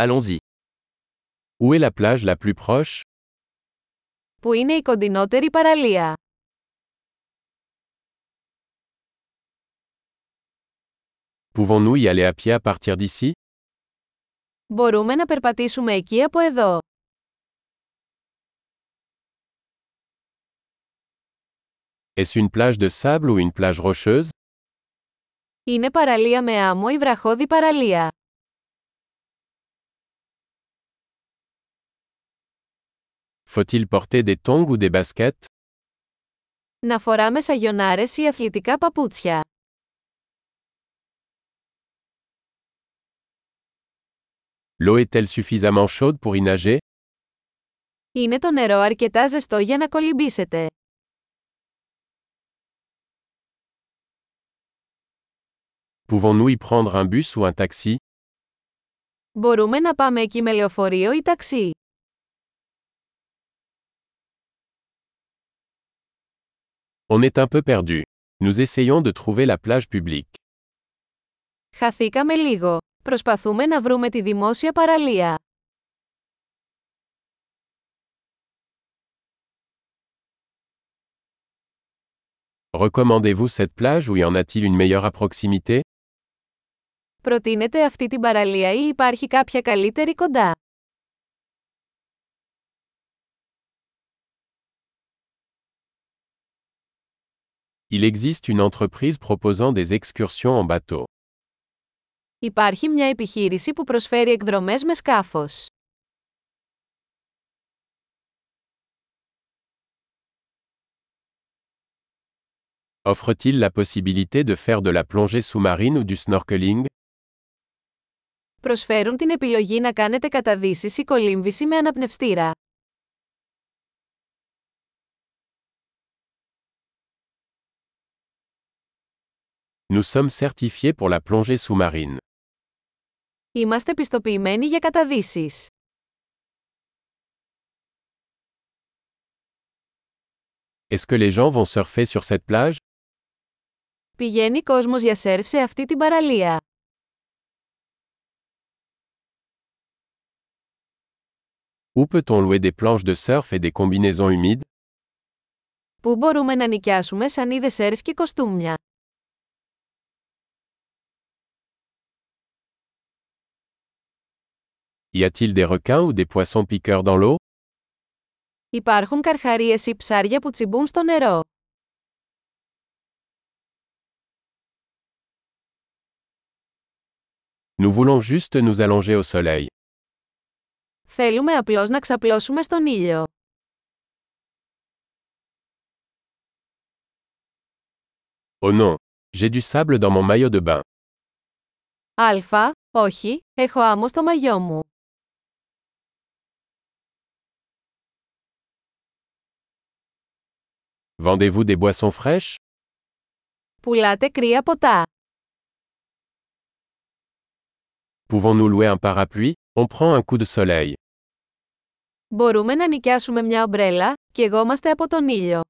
Allons-y. Où est la plage la plus proche Πού είναι η κοντινότερη παραλία? Pouvons-nous y aller à pied à partir d'ici Μπορούμε να περπατήσουμε εκεί από εδώ. Est-ce une plage de sable ou une plage rocheuse Είναι παραλία με άμμο ή βραχώδη παραλία. Faut-il porter des tongs ou des baskets Να φοράμε σαγιονάρες ή αθλητικά παπούτσια. L'eau est-elle suffisamment chaude pour y nager Είναι το νερό αρκετά ζεστό για να κολυμπήσετε. Pouvons-nous y prendre un bus ou un taxi Μπορούμε να πάμε εκεί με λεωφορείο ή ταξί. On est un peu perdu. Nous essayons de trouver la plage publique. Χαθήκαμε λίγο. Προσπαθούμε να βρούμε τη δημόσια παραλία. Recommandez-vous cette plage ou y en a-t-il une meilleure à proximité Προτείνετε αυτή την παραλία ή υπάρχει κάποια καλύτερη κοντά. Il existe une entreprise proposant des excursions en bateau. Υπάρχει μια επιχείρηση που προσφέρει εκδρομές με σκάφος. Offre-t-il la possibilité de faire de la plongée sous-marine ou du snorkeling Προσφέρουν την επιλογή να κάνετε καταδύσεις ή κολύμβηση με αναπνευστήρα. Nous sommes certifiés pour la plongée sous-marine. Είμαστε πιστοποιημένοι για καταδύσεις. Est-ce que les gens vont surfer sur cette plage Πηγαίνει κόσμος για σερφ σε αυτή την παραλία. Où peut-on louer des planches de surf et des combinaisons humides Πού μπορούμε να νοικιάσουμε σανίδες σερφ και κοστούμια. Y a-t-il des requins ou des poissons piqueurs dans l'eau Υπάρχουν καρχαρίες ή ψάρια που τσιμπούν στο νερό. Nous voulons juste nous allonger au soleil. Θέλουμε απλώς να ξαπλώσουμε στον ήλιο. Oh non J'ai du sable dans mon maillot de bain. Αλφα, όχι, έχω άμμο στο μαγιό μου. Vendez-vous des boissons fraîches Πουλάτε κρύα ποτά. Pouvons-nous louer un parapluie On prend un coup de soleil. Μπορούμε να νοικιάσουμε μια ομπρέλα, και εγώμαστε από τον ήλιο.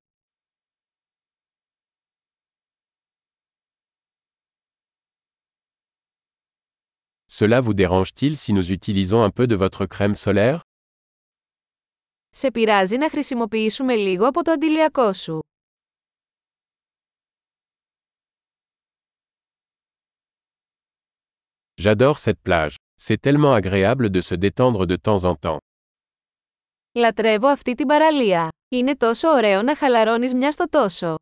Cela vous dérange-t-il si nous utilisons un peu de votre crème solaire Σε πειράζει να χρησιμοποιήσουμε λίγο από το αντιλιακό σου. J'adore cette plage. C'est tellement agréable de se détendre de temps en temps. Λατρεύω αυτή την παραλία. Είναι τόσο ωραίο να χαλαρώνεις μια στο τόσο.